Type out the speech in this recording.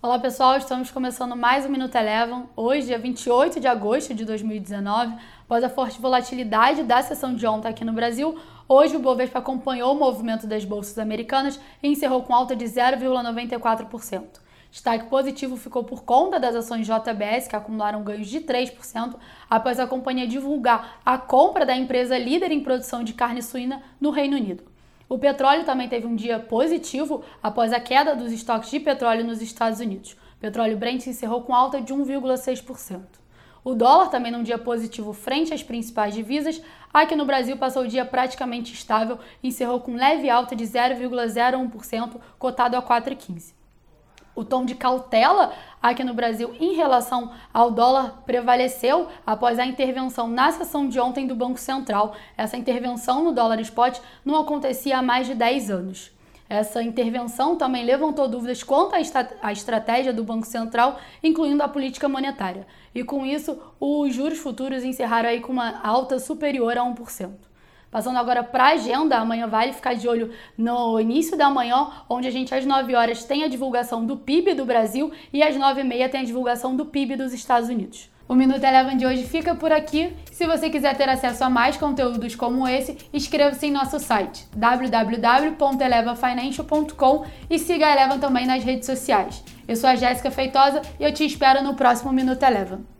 Olá pessoal, estamos começando mais um Minuto Eleven. Hoje, dia 28 de agosto de 2019, após a forte volatilidade da sessão de ontem aqui no Brasil, hoje o Bovespa acompanhou o movimento das bolsas americanas e encerrou com alta de 0,94%. Destaque positivo ficou por conta das ações JBS, que acumularam ganhos de 3%, após a companhia divulgar a compra da empresa líder em produção de carne suína no Reino Unido. O petróleo também teve um dia positivo após a queda dos estoques de petróleo nos Estados Unidos. O petróleo Brent encerrou com alta de 1,6%. O dólar também num dia positivo frente às principais divisas. Aqui no Brasil passou o dia praticamente estável e encerrou com leve alta de 0,01%, cotado a 4,15 o tom de cautela aqui no Brasil em relação ao dólar prevaleceu após a intervenção na sessão de ontem do Banco Central. Essa intervenção no dólar spot não acontecia há mais de 10 anos. Essa intervenção também levantou dúvidas quanto à estratégia do Banco Central, incluindo a política monetária. E com isso, os juros futuros encerraram aí com uma alta superior a 1%. Passando agora para a agenda, amanhã vale ficar de olho no início da manhã, onde a gente às 9 horas tem a divulgação do PIB do Brasil e às 9 e meia tem a divulgação do PIB dos Estados Unidos. O Minuto Eleven de hoje fica por aqui. Se você quiser ter acesso a mais conteúdos como esse, inscreva-se em nosso site www.elevafinancial.com e siga a Eleven também nas redes sociais. Eu sou a Jéssica Feitosa e eu te espero no próximo Minuto Eleven.